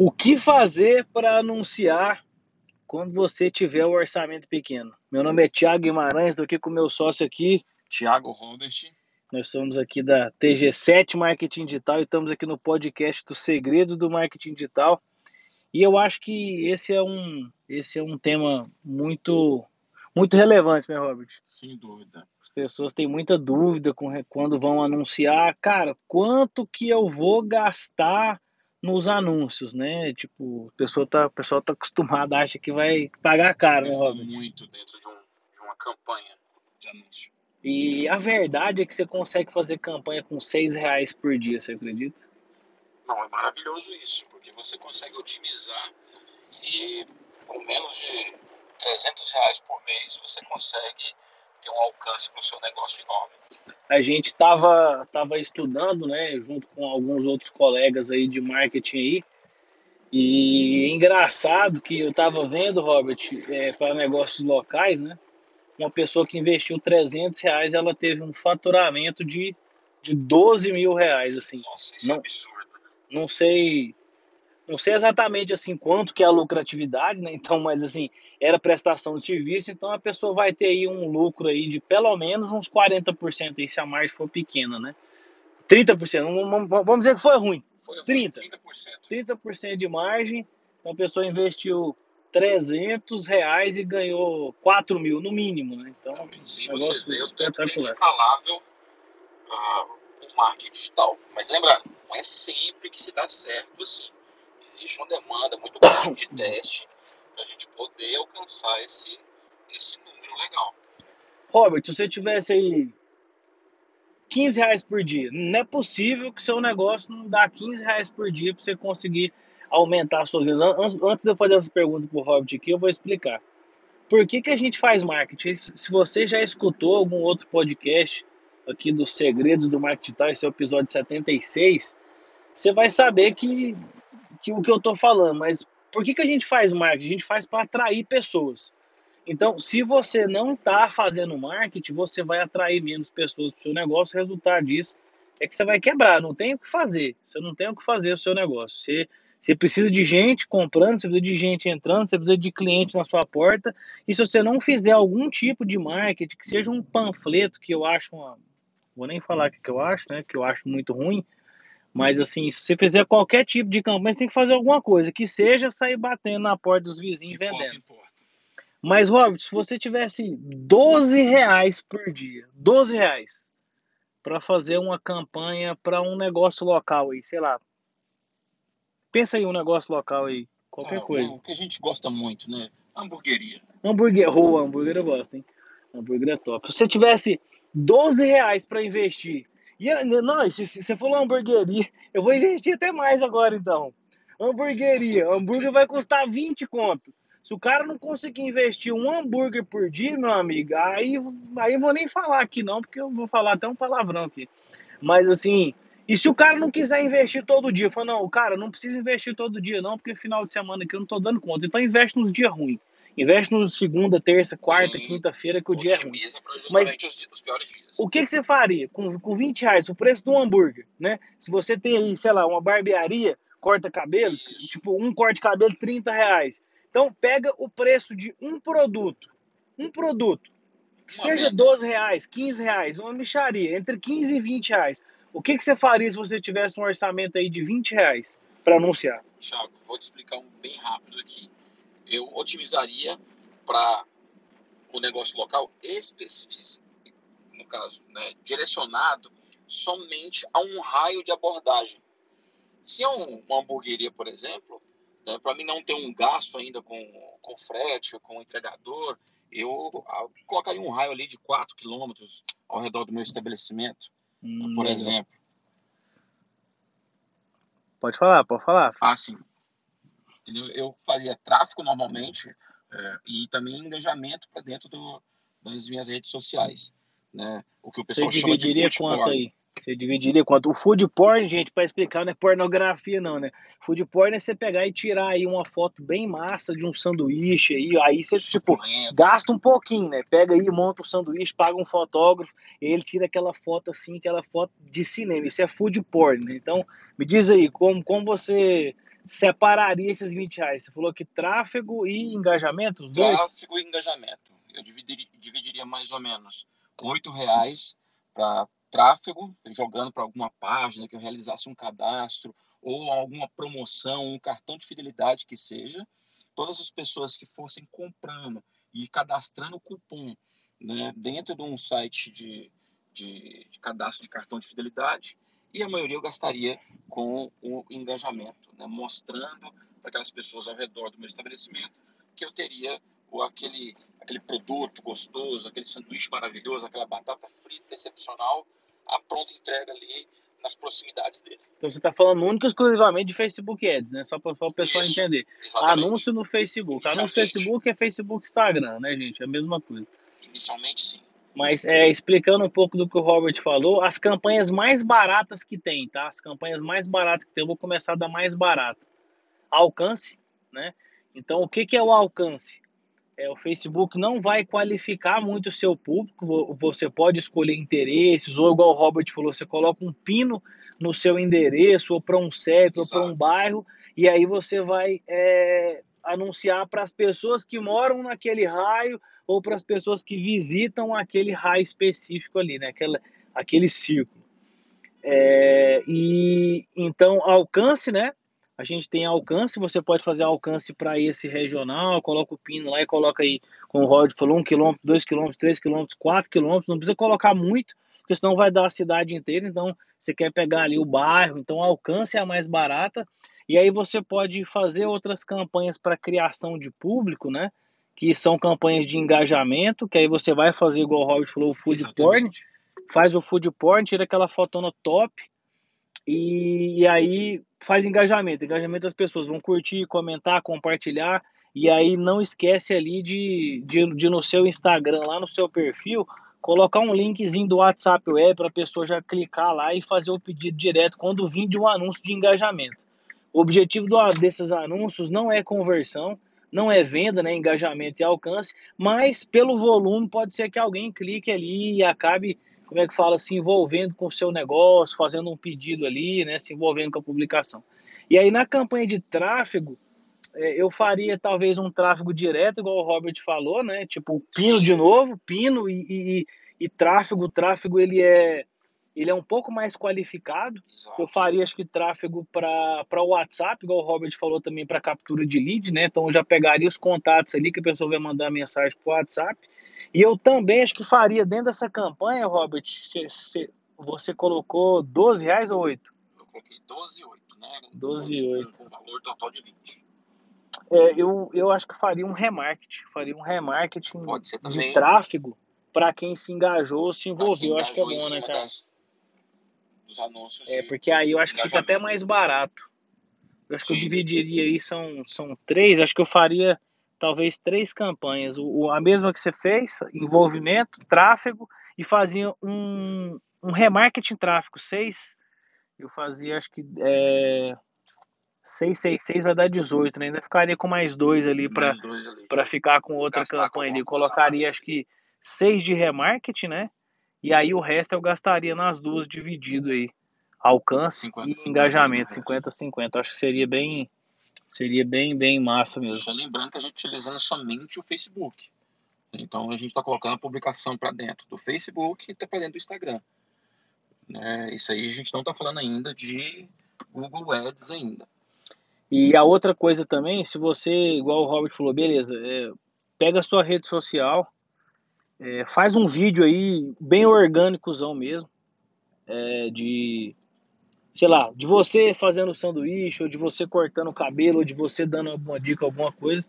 O que fazer para anunciar quando você tiver o orçamento pequeno? Meu nome é Thiago Guimarães, estou aqui com meu sócio aqui. Thiago Robert. Nós somos aqui da TG7 Marketing Digital e estamos aqui no podcast dos segredos do marketing digital. E eu acho que esse é um, esse é um tema muito muito relevante, né, Robert? Sem dúvida. As pessoas têm muita dúvida com, quando vão anunciar, cara, quanto que eu vou gastar nos anúncios, né? Tipo, a pessoa tá, a pessoa tá acostumada, acha que vai pagar caro, né, Robert? muito dentro de, um, de uma campanha de anúncio. E a verdade é que você consegue fazer campanha com seis reais por dia, você acredita? Não, é maravilhoso isso, porque você consegue otimizar e com menos de 300 reais por mês você consegue ter um alcance para o seu negócio enorme. A gente estava tava estudando, né, junto com alguns outros colegas aí de marketing aí, e é engraçado que eu estava vendo, Robert, é, para negócios locais, né, uma pessoa que investiu 300 reais, ela teve um faturamento de, de 12 mil reais, assim. Nossa, isso é não, é absurdo. Não sei não sei exatamente assim quanto que é a lucratividade, né? Então, mas assim, era prestação de serviço, então a pessoa vai ter aí um lucro aí de pelo menos uns 40% aí, se a margem for pequena, né? 30%, vamos dizer que foi ruim. Foi 30. 30%. 30% de margem, então a pessoa investiu 300 reais e ganhou 4 mil no mínimo, né? Então, Sim, você vê o tanto que é escalável uh, o marketing digital. Mas lembra, não é sempre que se dá certo assim existe uma demanda muito grande de teste para a gente poder alcançar esse, esse número legal. Robert, se você tivesse aí 15 reais por dia, não é possível que seu negócio não dá 15 reais por dia para você conseguir aumentar as suas vendas. Antes de eu fazer essa pergunta para o Robert aqui, eu vou explicar. Por que, que a gente faz marketing? Se você já escutou algum outro podcast aqui dos segredos do marketing digital, esse é o episódio 76, você vai saber que que o que eu estou falando, mas por que, que a gente faz marketing? A gente faz para atrair pessoas. Então, se você não está fazendo marketing, você vai atrair menos pessoas para o seu negócio. O resultado disso é que você vai quebrar, não tem o que fazer. Você não tem o que fazer o seu negócio. Você, você precisa de gente comprando, você precisa de gente entrando, você precisa de clientes na sua porta. E se você não fizer algum tipo de marketing, que seja um panfleto, que eu acho uma. Vou nem falar o que eu acho, né? Que eu acho muito ruim mas assim, se você fizer qualquer tipo de campanha, você tem que fazer alguma coisa, que seja sair batendo na porta dos vizinhos vendendo. Mas, Robert, se você tivesse 12 reais por dia, 12 reais, para fazer uma campanha para um negócio local aí, sei lá. Pensa aí um negócio local aí, qualquer ah, coisa. O que a gente gosta muito, né? Hamburgueria. Hambúrguer, oh, hambúrguer eu gosto, hein? Hambúrguer é top. Se você tivesse 12 reais para investir e, não, se, você falou hamburgueria, eu vou investir até mais agora então. Hamburgueria, hambúrguer vai custar 20 conto. Se o cara não conseguir investir um hambúrguer por dia, meu amigo, aí, aí eu vou nem falar aqui não, porque eu vou falar até um palavrão aqui. Mas assim, e se o cara não quiser investir todo dia? Fala, não, o cara não precisa investir todo dia não, porque final de semana aqui eu não tô dando conta. Então investe nos dias ruins. Investe no segunda, terça, quarta, quinta-feira, que o dia é ruim. Mas os, os piores dias. o que, que você faria com, com 20 reais, o preço de um hambúrguer, né? Se você tem aí, sei lá, uma barbearia, corta cabelo, Isso. tipo um corte de cabelo, 30 reais. Então pega o preço de um produto, um produto, que uma seja venda. 12 reais, 15 reais, uma micharia, entre 15 e 20 reais. O que, que você faria se você tivesse um orçamento aí de 20 reais para anunciar? Thiago, vou te explicar um bem rápido aqui eu otimizaria para o negócio local específico, no caso, né, direcionado somente a um raio de abordagem. Se é um, uma hamburgueria, por exemplo, né, para mim não ter um gasto ainda com, com frete, com entregador, eu, eu colocaria um raio ali de 4 quilômetros ao redor do meu estabelecimento, hum, por exemplo. Pode falar, pode falar. Ah, sim. Eu faria tráfego normalmente é, e também engajamento para dentro do, das minhas redes sociais. Né? O que o pessoal Você chama de dividiria quanto porn. aí? Você dividiria quanto? O food porn, gente, para explicar, não é pornografia não, né? Food porn é você pegar e tirar aí uma foto bem massa de um sanduíche aí, aí você, tipo, gasta um pouquinho, né? Pega aí, monta o um sanduíche, paga um fotógrafo, e ele tira aquela foto assim, aquela foto de cinema. Isso é food porn, né? Então, me diz aí, como, como você separaria esses 20 reais? Você falou que tráfego e engajamento, os dois? Tráfego e engajamento. Eu dividiria, dividiria mais ou menos 8 reais para tráfego, jogando para alguma página que eu realizasse um cadastro ou alguma promoção, um cartão de fidelidade que seja. Todas as pessoas que fossem comprando e cadastrando cupom né, dentro de um site de, de, de, cadastro de cartão de fidelidade e a maioria eu gastaria com o engajamento, né, mostrando para aquelas pessoas ao redor do meu estabelecimento que eu teria ou aquele, aquele produto gostoso, aquele sanduíche maravilhoso, aquela batata frita excepcional, a pronta entrega ali nas proximidades dele. Então você está falando único e exclusivamente de Facebook Ads, né? Só para o pessoal Isso, entender. Exatamente. Anúncio no Facebook. Anúncio no Facebook é Facebook Instagram, né, gente? É a mesma coisa. Inicialmente, sim. Mas é, explicando um pouco do que o Robert falou, as campanhas mais baratas que tem, tá? As campanhas mais baratas que tem, eu vou começar da mais barata. Alcance, né? Então, o que, que é o alcance? É, o Facebook não vai qualificar muito o seu público, você pode escolher interesses, ou igual o Robert falou, você coloca um pino no seu endereço, ou para um CEP, ou para um bairro, e aí você vai é, anunciar para as pessoas que moram naquele raio, ou para as pessoas que visitam aquele raio específico ali, né? Aquela, aquele círculo. É, e então alcance, né? A gente tem alcance, você pode fazer alcance para esse regional, coloca o pino lá e coloca aí, como o Rod falou, 1 km, 2 km, 3 km, 4 km, não precisa colocar muito, porque senão vai dar a cidade inteira, então você quer pegar ali o bairro, então alcance é a mais barata, e aí você pode fazer outras campanhas para criação de público, né? Que são campanhas de engajamento, que aí você vai fazer, igual o Robert falou, o food porn, faz o food porn, tira aquela fotona top, e, e aí faz engajamento. Engajamento das pessoas vão curtir, comentar, compartilhar. E aí não esquece ali de, de, de no seu Instagram, lá no seu perfil, colocar um linkzinho do WhatsApp Web para a pessoa já clicar lá e fazer o pedido direto quando vir de um anúncio de engajamento. O objetivo do, desses anúncios não é conversão, não é venda, né, engajamento e alcance, mas pelo volume pode ser que alguém clique ali e acabe como é que fala, se envolvendo com o seu negócio, fazendo um pedido ali, né, se envolvendo com a publicação. E aí na campanha de tráfego, é, eu faria talvez um tráfego direto, igual o Robert falou, né, tipo pino de novo, pino e, e, e tráfego, o tráfego ele é ele é um pouco mais qualificado. Exato. Eu faria, acho que, tráfego para o WhatsApp, igual o Robert falou também, para captura de lead, né? Então, eu já pegaria os contatos ali que a pessoa vai mandar mensagem para o WhatsApp. E eu também acho que faria dentro dessa campanha, Robert, se você colocou 12 reais ou 8? Eu coloquei 12 e 8, né? 12 e 8. Com valor total de 20. É, eu, eu acho que faria um remarketing, faria um remarketing de tráfego para quem se engajou, se envolveu. Eu acho que é bom, né, cara? Das, dos anúncios. É, porque aí eu acho que fica até mais barato. Eu acho Sim. que eu dividiria aí, são, são três, acho que eu faria talvez três campanhas. O, a mesma que você fez, envolvimento, tráfego, e fazia um, um remarketing tráfego. Seis, eu fazia acho que é, 6, 6, 6 vai dar 18, né? Ainda ficaria com mais dois ali para ficar com outra campanha ali. Colocaria acho que 6 de remarketing, né? E aí o resto eu gastaria nas duas dividido aí. Alcance 50, e engajamento, 50-50. Acho que seria bem, Seria bem, bem massa mesmo. Só lembrando que a gente tá utilizando somente o Facebook. Então a gente está colocando a publicação para dentro do Facebook e tá para dentro do Instagram. Né? Isso aí a gente não está falando ainda de Google Ads ainda. E a outra coisa também, se você, igual o Robert falou, beleza, é, pega a sua rede social, é, faz um vídeo aí bem orgânicozão mesmo, é, de sei lá, de você fazendo sanduíche, ou de você cortando o cabelo, ou de você dando alguma dica, alguma coisa.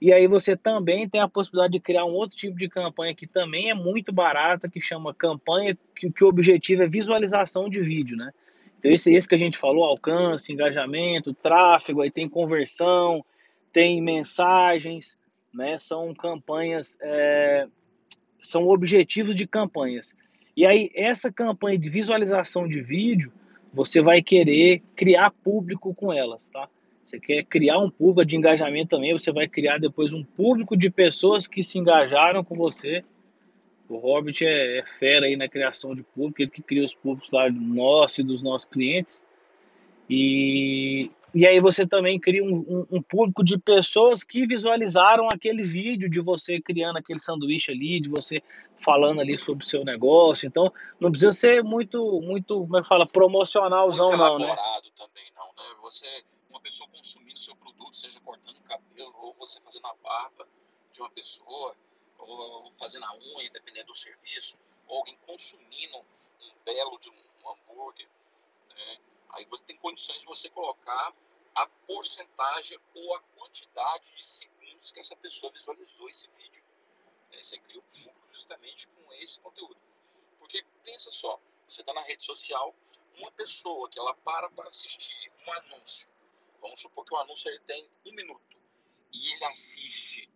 E aí você também tem a possibilidade de criar um outro tipo de campanha que também é muito barata, que chama campanha, que, que o objetivo é visualização de vídeo, né? Então esse, esse que a gente falou, alcance, engajamento, tráfego, aí tem conversão, tem mensagens, né? São campanhas, é, são objetivos de campanhas. E aí essa campanha de visualização de vídeo, você vai querer criar público com elas, tá? Você quer criar um público de engajamento também, você vai criar depois um público de pessoas que se engajaram com você. O Robert é, é fera aí na criação de público, ele que cria os públicos lá nossos e dos nossos clientes. E, e aí você também cria um, um, um, público de pessoas que visualizaram aquele vídeo de você criando aquele sanduíche ali, de você falando ali sobre o seu negócio. Então, não precisa ser muito, muito, como é que fala, promocionalzão muito não, né? também não, né? Você, uma pessoa consumindo seu produto, seja cortando o cabelo, ou você fazendo a barba de uma pessoa, ou fazendo a unha, dependendo do serviço, ou alguém consumindo um belo de um hambúrguer, né? Aí você tem condições de você colocar a porcentagem ou a quantidade de segundos que essa pessoa visualizou esse vídeo. É, você cria o público justamente com esse conteúdo. Porque pensa só, você está na rede social, uma pessoa que ela para para assistir um anúncio, vamos supor que o anúncio ele tem um minuto, e ele assiste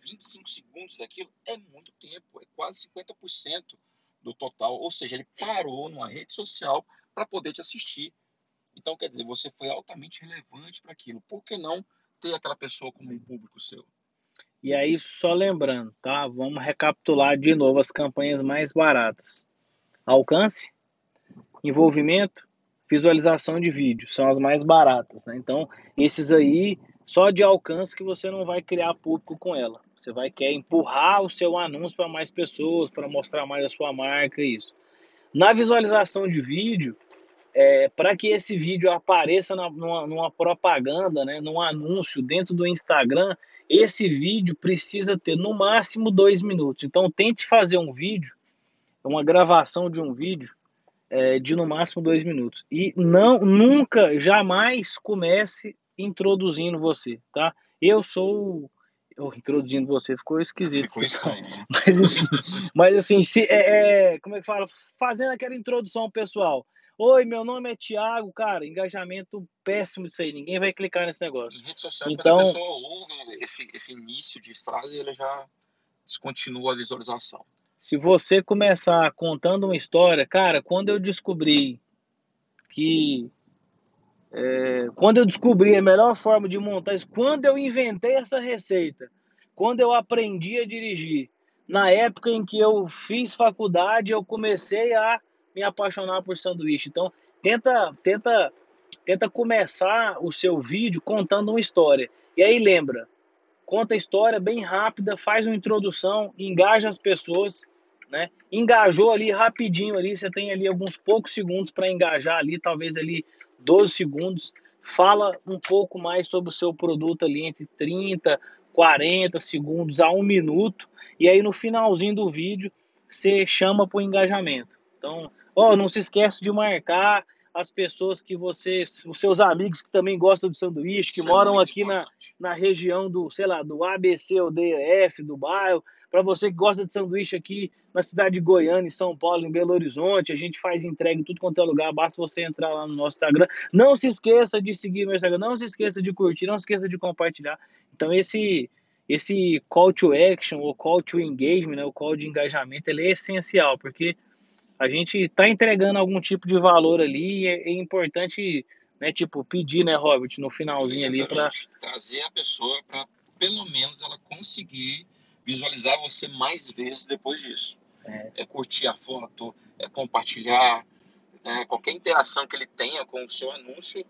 25 segundos daquilo, é muito tempo, é quase 50% do total. Ou seja, ele parou numa rede social para poder te assistir. Então, quer dizer, você foi altamente relevante para aquilo. Por que não ter aquela pessoa como um público seu? E aí, só lembrando, tá? Vamos recapitular de novo as campanhas mais baratas: alcance, envolvimento, visualização de vídeo. São as mais baratas, né? Então, esses aí, só de alcance que você não vai criar público com ela. Você vai querer empurrar o seu anúncio para mais pessoas, para mostrar mais a sua marca, isso. Na visualização de vídeo, é, para que esse vídeo apareça na, numa, numa, propaganda, né, num anúncio dentro do Instagram, esse vídeo precisa ter no máximo dois minutos. Então tente fazer um vídeo, uma gravação de um vídeo é, de no máximo dois minutos. E não, nunca, jamais comece introduzindo você, tá? Eu sou oh, introduzindo você ficou esquisito. Ficou estranho. Né? Mas, mas assim, se, é, é, como é que fala? Fazendo aquela introdução pessoal. Oi, meu nome é Thiago, cara, engajamento péssimo disso aí, ninguém vai clicar nesse negócio. Em rede social, então, quando a pessoa ouve esse, esse início de frase, ele já descontinua a visualização. Se você começar contando uma história, cara, quando eu descobri que. É, quando eu descobri a melhor forma de montar isso, quando eu inventei essa receita, quando eu aprendi a dirigir, na época em que eu fiz faculdade, eu comecei a me apaixonar por sanduíche. Então, tenta, tenta, tenta começar o seu vídeo contando uma história. E aí lembra, conta a história bem rápida, faz uma introdução, engaja as pessoas, né? Engajou ali rapidinho ali, você tem ali alguns poucos segundos para engajar ali, talvez ali 12 segundos. Fala um pouco mais sobre o seu produto ali entre 30, 40 segundos a um minuto. E aí no finalzinho do vídeo você chama para o engajamento. Então, ó, não se esquece de marcar as pessoas que você, os seus amigos que também gostam de sanduíche, que Isso é moram é aqui na, na região do, sei lá, do ABC ou DF, do bairro, para você que gosta de sanduíche aqui na cidade de Goiânia, em São Paulo, em Belo Horizonte, a gente faz entrega em tudo quanto é lugar, basta você entrar lá no nosso Instagram. Não se esqueça de seguir meu Instagram, não se esqueça de curtir, não se esqueça de compartilhar. Então esse esse call to action ou call to engagement, né, o call de engajamento, ele é essencial, porque a gente está entregando algum tipo de valor ali e é, é importante, né, tipo, pedir, né, Robert, no finalzinho ali para trazer a pessoa para pelo menos ela conseguir visualizar você mais vezes depois disso. É, é curtir a foto, é compartilhar, né, qualquer interação que ele tenha com o seu anúncio,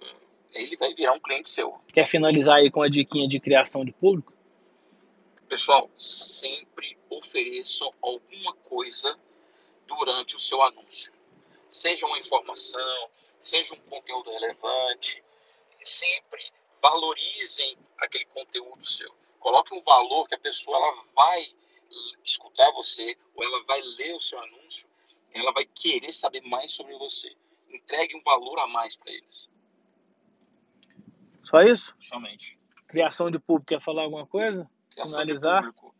eh, ele vai virar um cliente seu. Quer finalizar aí com a diquinha de criação de público? Pessoal, sempre ofereçam alguma coisa durante o seu anúncio. Seja uma informação, seja um conteúdo relevante, sempre valorizem aquele conteúdo seu. Coloque um valor que a pessoa ela vai escutar você ou ela vai ler o seu anúncio, ela vai querer saber mais sobre você. Entregue um valor a mais para eles. Só isso? Somente. Criação de público, quer falar alguma coisa? Criação Finalizar? De público.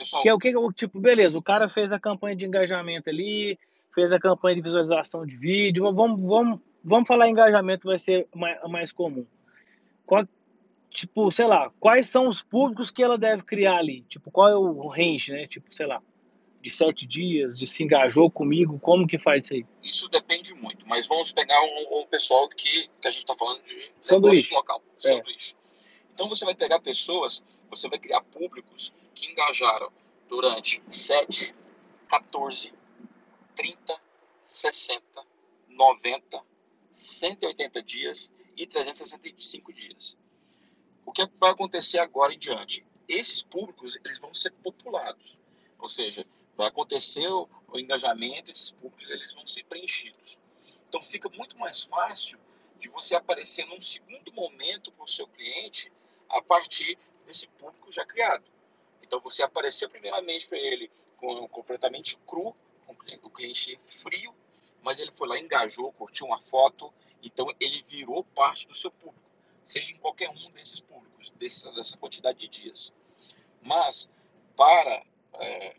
Pessoal, que é o que, tipo, beleza, o cara fez a campanha de engajamento ali, fez a campanha de visualização de vídeo, vamos, vamos, vamos falar engajamento, vai ser mais, mais comum. Qual, tipo, sei lá, quais são os públicos que ela deve criar ali? Tipo, qual é o range, né? Tipo, sei lá, de sete dias, de se engajou comigo, como que faz isso aí? Isso depende muito, mas vamos pegar um, um pessoal que, que a gente está falando de sanduíche local, é. sanduíche. Então você vai pegar pessoas, você vai criar públicos que engajaram durante 7, 14, 30, 60, 90, 180 dias e 365 dias. O que vai acontecer agora em diante? Esses públicos eles vão ser populados, ou seja, vai acontecer o, o engajamento, esses públicos eles vão ser preenchidos. Então fica muito mais fácil de você aparecer num segundo momento para o seu cliente a partir desse público já criado. Então você apareceu primeiramente para ele com completamente cru, com o cliente frio, mas ele foi lá, engajou, curtiu uma foto, então ele virou parte do seu público, seja em qualquer um desses públicos, dessa, dessa quantidade de dias. Mas para é,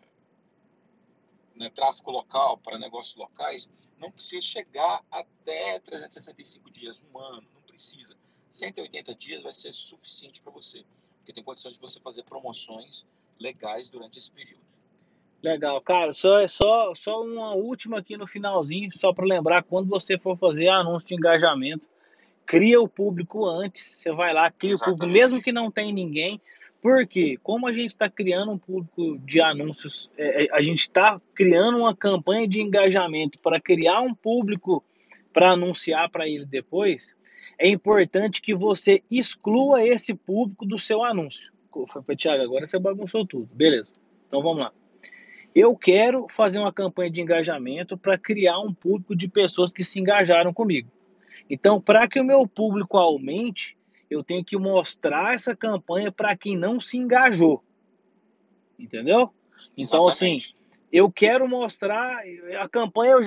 né, tráfego local, para negócios locais, não precisa chegar até 365 dias, um ano, não precisa. 180 dias vai ser suficiente para você, porque tem condição de você fazer promoções legais durante esse período. Legal, cara. Só só só uma última aqui no finalzinho, só para lembrar quando você for fazer anúncio de engajamento, cria o público antes. Você vai lá, cria Exatamente. o público, mesmo que não tem ninguém. Porque, como a gente está criando um público de anúncios, é, é a gente está criando uma campanha de engajamento para criar um público para anunciar para ele depois, é importante que você exclua esse público do seu anúncio. Tiago, agora você bagunçou tudo. Beleza. Então vamos lá. Eu quero fazer uma campanha de engajamento para criar um público de pessoas que se engajaram comigo. Então, para que o meu público aumente, eu tenho que mostrar essa campanha para quem não se engajou. Entendeu? Então, assim, Exatamente. assim, eu quero mostrar a campanha,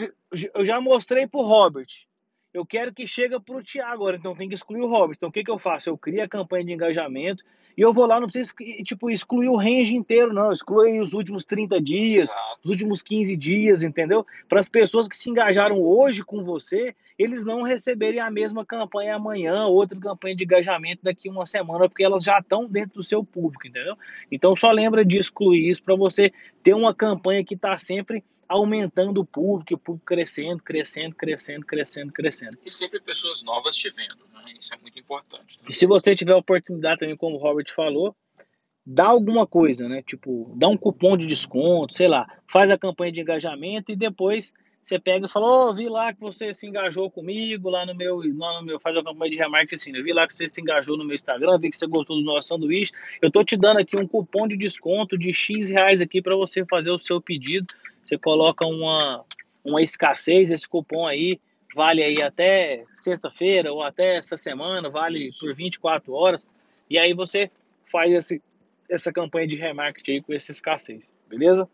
eu, já mostrei para o Robert. Eu quero que chegue para o Tiago agora, então tem que excluir o Robert. Então, o que, que eu faço? Eu crio a campanha de engajamento e eu vou lá, não precisa tipo, excluir o range inteiro, não. Exclui os últimos 30 dias, os últimos 15 dias, entendeu? Para as pessoas que se engajaram hoje com você, eles não receberem a mesma campanha amanhã, outra campanha de engajamento daqui uma semana, porque elas já estão dentro do seu público, entendeu? Então só lembra de excluir isso para você ter uma campanha que está sempre aumentando o público, o público crescendo, crescendo, crescendo, crescendo, crescendo. E sempre pessoas novas te vendo, né? Isso é muito importante. Também. E se você tiver oportunidade também, como o Robert falou, dá alguma coisa, né? Tipo, dá um cupom de desconto, sei lá, faz a campanha de engajamento e depois você pega e fala, ô, oh, vi lá que você se engajou comigo lá no meu, lá no meu, faz a campanha de remarketing assim, eu vi lá que você se engajou no meu Instagram, vi que você gostou do nosso sanduíche, eu tô te dando aqui um cupom de desconto de X reais aqui para você fazer o seu pedido, você coloca uma, uma escassez, esse cupom aí vale aí até sexta-feira ou até essa semana, vale por 24 horas, e aí você faz esse, essa campanha de remarketing aí com essa escassez, beleza?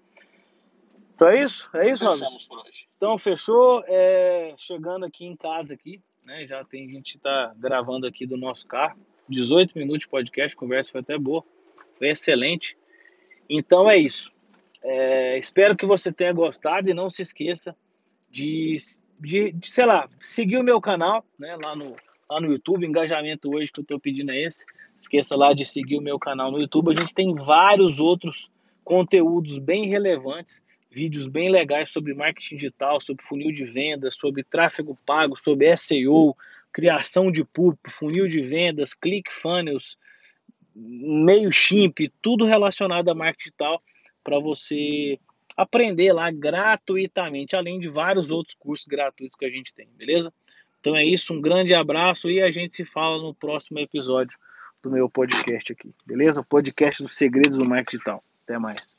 Então é isso? É isso, Fechamos por hoje. Então fechou. É, chegando aqui em casa aqui, né? Já tem gente tá gravando aqui do nosso carro. 18 minutos de podcast, conversa foi até boa. Foi excelente. Então é isso. É, espero que você tenha gostado e não se esqueça de, de, de, sei lá, seguir o meu canal, né? Lá no, lá no YouTube. Engajamento hoje que eu estou pedindo é esse. Esqueça lá de seguir o meu canal no YouTube. A gente tem vários outros conteúdos bem relevantes vídeos bem legais sobre marketing digital, sobre funil de vendas, sobre tráfego pago, sobre SEO, criação de público, funil de vendas, ClickFunnels, MailChimp, tudo relacionado a marketing digital para você aprender lá gratuitamente, além de vários outros cursos gratuitos que a gente tem, beleza? Então é isso, um grande abraço e a gente se fala no próximo episódio do meu podcast aqui, beleza? O podcast dos segredos do marketing digital. Até mais.